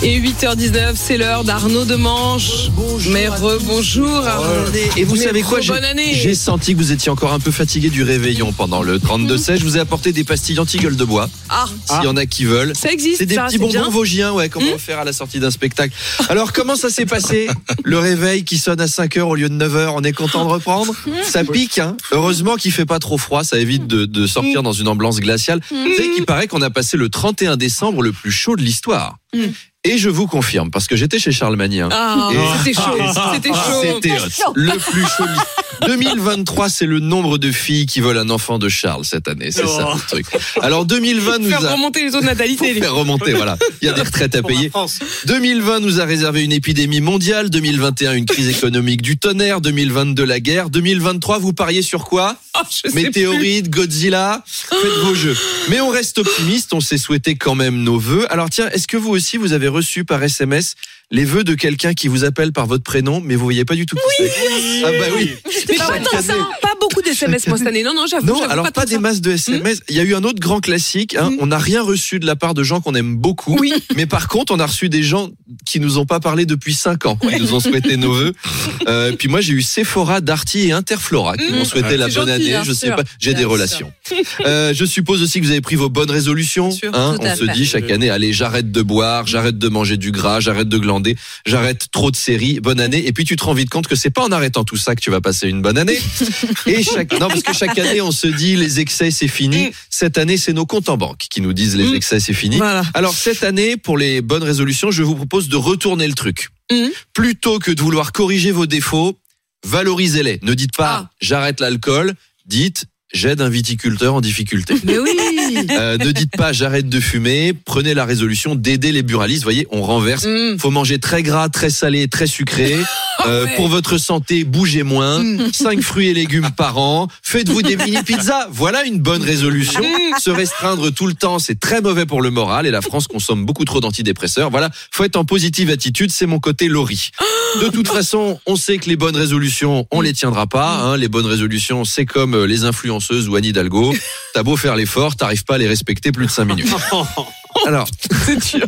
Et 8h19, c'est l'heure d'Arnaud de Manche. Mais rebonjour Arnaud. Et vous Mais savez quoi bonne j'ai- année. J'ai senti que vous étiez encore un peu fatigué du réveillon pendant le 32-16. Je vous ai apporté des pastilles anti-gueule de bois, Ah, s'il y en a qui veulent. ça existe, C'est des ça, petits c'est bonbons vosgiens ouais, qu'on va faire à la sortie d'un spectacle. Alors, comment ça s'est passé Le réveil qui sonne à 5h au lieu de 9h, on est content de reprendre? Ça pique, hein Heureusement qu'il fait pas trop froid, ça évite de, de sortir dans une ambiance glaciale. Vous savez qu'il paraît qu'on a passé le 31 décembre le plus chaud de l'histoire. Et je vous confirme, parce que j'étais chez Charlemagne. hein. Ah, Et- c'était chaud, c'était chaud. C'était le plus chaud. de l'histoire. 2023, c'est le nombre de filles qui veulent un enfant de Charles cette année. C'est ça le truc. Alors 2020 nous Faire a remonter les taux de natalité. faire remonter, voilà. Il y a des retraites à payer. 2020 nous a réservé une épidémie mondiale. 2021 une crise économique du tonnerre. 2022 la guerre. 2023 vous pariez sur quoi? Ah, je. Météorite, Godzilla, faites vos jeux. Mais on reste optimiste, on s'est souhaité quand même nos vœux. Alors tiens, est-ce que vous aussi vous avez reçu par SMS les vœux de quelqu'un qui vous appelle par votre prénom, mais vous voyez pas du tout qui c'est Ah bah oui. Mais pas tant ça, pas beaucoup d'SMS moi cette année. Non, non, j'avoue. Non, alors pas, des ça. masses de SMS. Il y a eu un autre grand classique. hein. On n'a rien reçu de la part de gens qu'on aime beaucoup. Oui. Mais par contre, on a reçu des gens qui nous ont pas parlé depuis 5 ans. Ils nous ont souhaité nos vœux. Euh, puis moi, j'ai eu Sephora, Darty et Interflora qui Mmh. m'ont souhaité la C'est bonne gentil, année. bien Je sais sûr. pas. J'ai des relations. Euh, je suppose aussi que vous avez pris vos bonnes résolutions. Hein. on se dit chaque année, allez, j'arrête de boire, j'arrête de manger du gras, j'arrête de glander, j'arrête trop de séries. Bonne année. Et puis tu te rends vite compte que c'est pas en arrêtant tout ça que tu vas passer une bonne année. Et chaque non parce que chaque année on se dit les excès c'est fini. Cette année c'est nos comptes en banque qui nous disent les Mm. excès c'est fini. Voilà. Alors cette année pour les bonnes résolutions, je vous propose de retourner le truc. Mm. Plutôt que de vouloir corriger vos défauts, valorisez-les. Ne dites pas Ah. j'arrête l'alcool, dites j'aide un viticulteur en difficulté. Mais oui. Euh, ne dites pas j'arrête de fumer, prenez la résolution d'aider les buralistes. Vous voyez, on renverse. Mm. Faut manger très gras, très salé, très sucré. Euh, ouais. Pour votre santé, bougez moins. 5 fruits et légumes par an. Faites-vous des mini pizzas. Voilà une bonne résolution. Se restreindre tout le temps, c'est très mauvais pour le moral. Et la France consomme beaucoup trop d'antidépresseurs. Voilà, faut être en positive attitude. C'est mon côté Laurie. De toute façon, on sait que les bonnes résolutions, on les tiendra pas. Hein. Les bonnes résolutions, c'est comme euh, les influenceuses ou Anne Hidalgo. T'as beau faire l'effort, t'arrives pas à les respecter plus de 5 minutes. Alors, C'est sûr.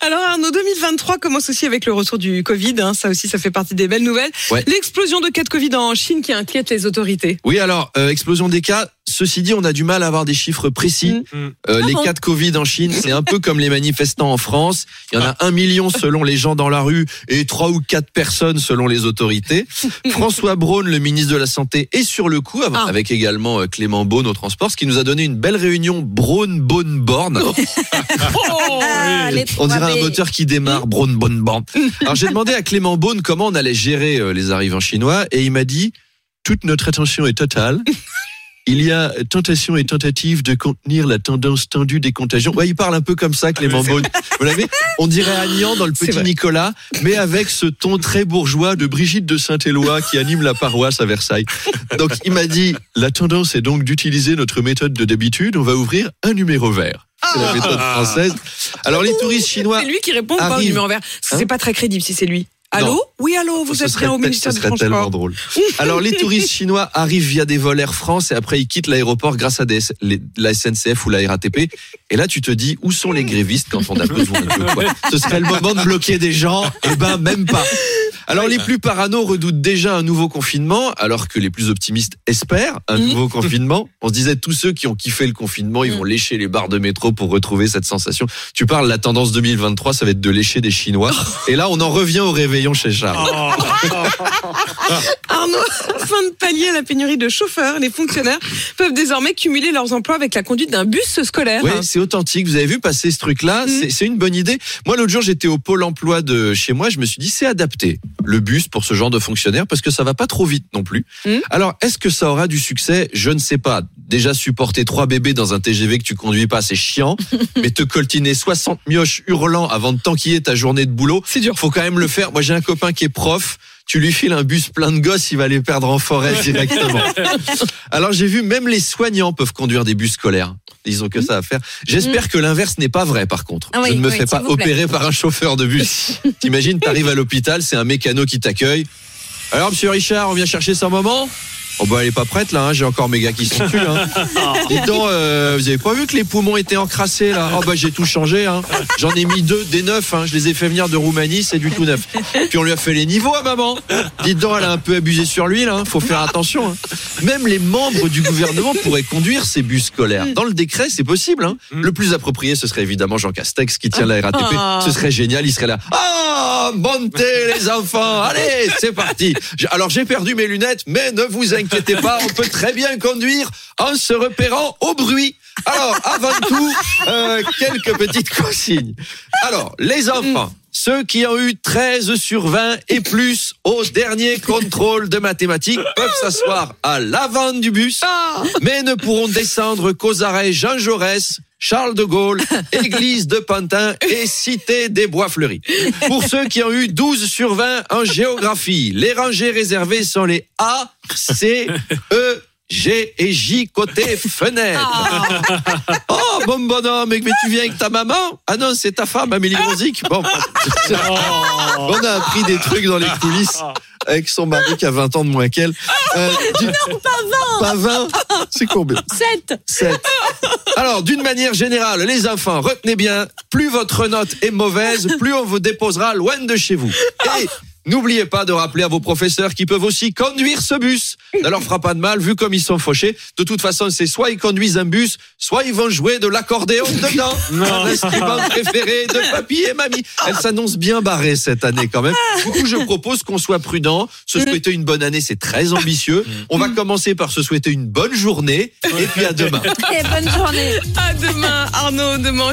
Alors Arnaud, 2023 commence aussi avec le retour du Covid. hein. Ça aussi, ça fait partie des belles nouvelles. Ouais. L'explosion de cas de Covid en Chine qui inquiète les autorités. Oui, alors, euh, explosion des cas. Ceci dit, on a du mal à avoir des chiffres précis. Euh, Ah les bon cas de Covid en Chine, c'est un peu comme les manifestants en France. Il y en a un million selon les gens dans la rue et trois ou quatre personnes selon les autorités. François Braun, le ministre de la Santé, est sur le coup, avec- Ah. avec également euh, Clément Beaune au transport, ce qui nous a donné une belle réunion Braun-Beaune-Borne. On dirait un moteur qui démarre, Braun, Bonne, Borne. Alors j'ai demandé à Clément Beaune comment on allait gérer euh, les arrivants chinois et il m'a dit toute notre attention est totale. Il y a tentation et tentative de contenir la tendance tendue des contagions. Ouais, il parle un peu comme ça, Clément Beaune. Vous l'avez On dirait Agnan dans le petit. Nicolas, mais avec ce ton très bourgeois de Brigitte de Saint-Éloi qui anime la paroisse à Versailles. Donc il m'a dit la tendance est donc d'utiliser notre méthode de d'habitude. On va ouvrir un numéro vert. C'est la méthode française. Alors les touristes chinois C'est lui qui répond ou pas au numéro vert Hein C'est pas très crédible si c'est lui. Allô Non. Oui, allô, vous Ce êtes bien au ministère ce serait tellement drôle. Alors, les touristes chinois arrivent via des vols Air France et après ils quittent l'aéroport grâce à des, les- la SNCF ou la RATP. Et là, tu te dis, où sont les grévistes quand on a besoin d'eux quoi? Ce serait le moment de bloquer des gens? Eh ben, même pas. Alors, les plus parano redoutent déjà un nouveau confinement, alors que les plus optimistes espèrent un Mhm. nouveau confinement. On se disait, tous ceux qui ont kiffé le confinement, ils vont lécher les barres de métro pour retrouver cette sensation. Tu parles, la tendance 2023, ça va être de lécher des Chinois. Et là, on en revient au réveillon chez Charles. Arnaud, afin de pallier à la pénurie de chauffeurs, les fonctionnaires peuvent désormais cumuler leurs emplois avec la conduite d'un bus scolaire. Oui, c'est authentique. Vous avez vu passer ce truc-là? C'est- C'est une bonne idée. Moi, l'autre jour, j'étais au pôle emploi de chez moi. Je me suis dit, c'est adapté le bus pour ce genre de fonctionnaire parce que ça va pas trop vite non plus. Mm. Alors, est-ce que ça aura du succès? Je ne sais pas. Déjà supporter trois bébés dans un TGV que tu conduis pas, c'est chiant. mais te coltiner 60 mioches hurlant avant de t'enquiller ta journée de boulot, C'est dur. faut quand même le faire. Moi, j'ai un copain qui est prof. Tu lui files un bus plein de gosses, il va les perdre en forêt directement. Alors j'ai vu même les soignants peuvent conduire des bus scolaires. Ils ont que ça à faire. J'espère que l'inverse n'est pas vrai, par contre. Ah oui, Je ne me oui, fais pas opérer par un chauffeur de bus. T'imagines, t'arrives à l'hôpital, c'est un mécano qui t'accueille. Alors, monsieur Richard, on vient chercher sa maman Oh bah elle est pas prête là, hein, j'ai encore mes gars qui sont dessus. Hein. Dites donc, euh, vous avez pas vu que les poumons étaient encrassés là Oh bah j'ai tout changé. Hein. J'en ai mis deux, des neufs. Hein. Je les ai fait venir de Roumanie, c'est du tout neuf. Puis on lui a fait les niveaux à maman. Dites donc, elle a un peu abusé sur lui là. Faut faire attention. Même les membres du gouvernement pourraient conduire ces bus scolaires. Dans le décret, c'est possible. Hein. Le plus approprié, ce serait évidemment Jean Castex qui tient la RATP. Ah. Ce serait génial. Il serait là. Ah, montez les enfants. Allez, c'est parti. Alors j'ai perdu mes lunettes, mais ne vous inquiétez pas, on peut très bien conduire en se repérant au bruit. Alors, avant tout, euh, quelques petites consignes. Alors, les enfants. Ceux qui ont eu 13 sur 20 et plus au dernier contrôle de mathématiques peuvent s'asseoir à l'avant du bus, mais ne pourront descendre qu'aux arrêts Jean Jaurès, Charles de Gaulle, Église de Pantin et Cité des Bois Fleuris. Pour ceux qui ont eu 12 sur 20 en géographie, les rangées réservées sont les A, C, E, G et J côté fenêtre. Oh, bon bonhomme, mais tu viens avec ta maman? Ah non, c'est ta femme, Amélie Rosic. Bon, on a appris des trucs dans les coulisses avec son mari qui a 20 ans de moins qu'elle. Euh, du- Pas 20 C'est combien 7 7. Alors, d'une manière générale, les enfants, retenez bien, plus votre note est mauvaise, plus on vous déposera loin de chez vous. Et n'oubliez pas de rappeler à vos professeurs qui peuvent aussi conduire ce bus. Ça leur fera pas de mal, vu comme ils sont fauchés. De toute façon, c'est soit ils conduisent un bus, soit ils vont jouer de l'accordéon dedans. Un instrument préféré de papy et mamie. Elle s'annonce bien barrée cette année quand même. Du coup, je propose qu'on soit prudent. Se souhaiter une bonne année, c'est très ambitieux. On va commencer par se souhaiter une bonne journée. Et puis à demain. Et bonne journée À demain, Arnaud, demain.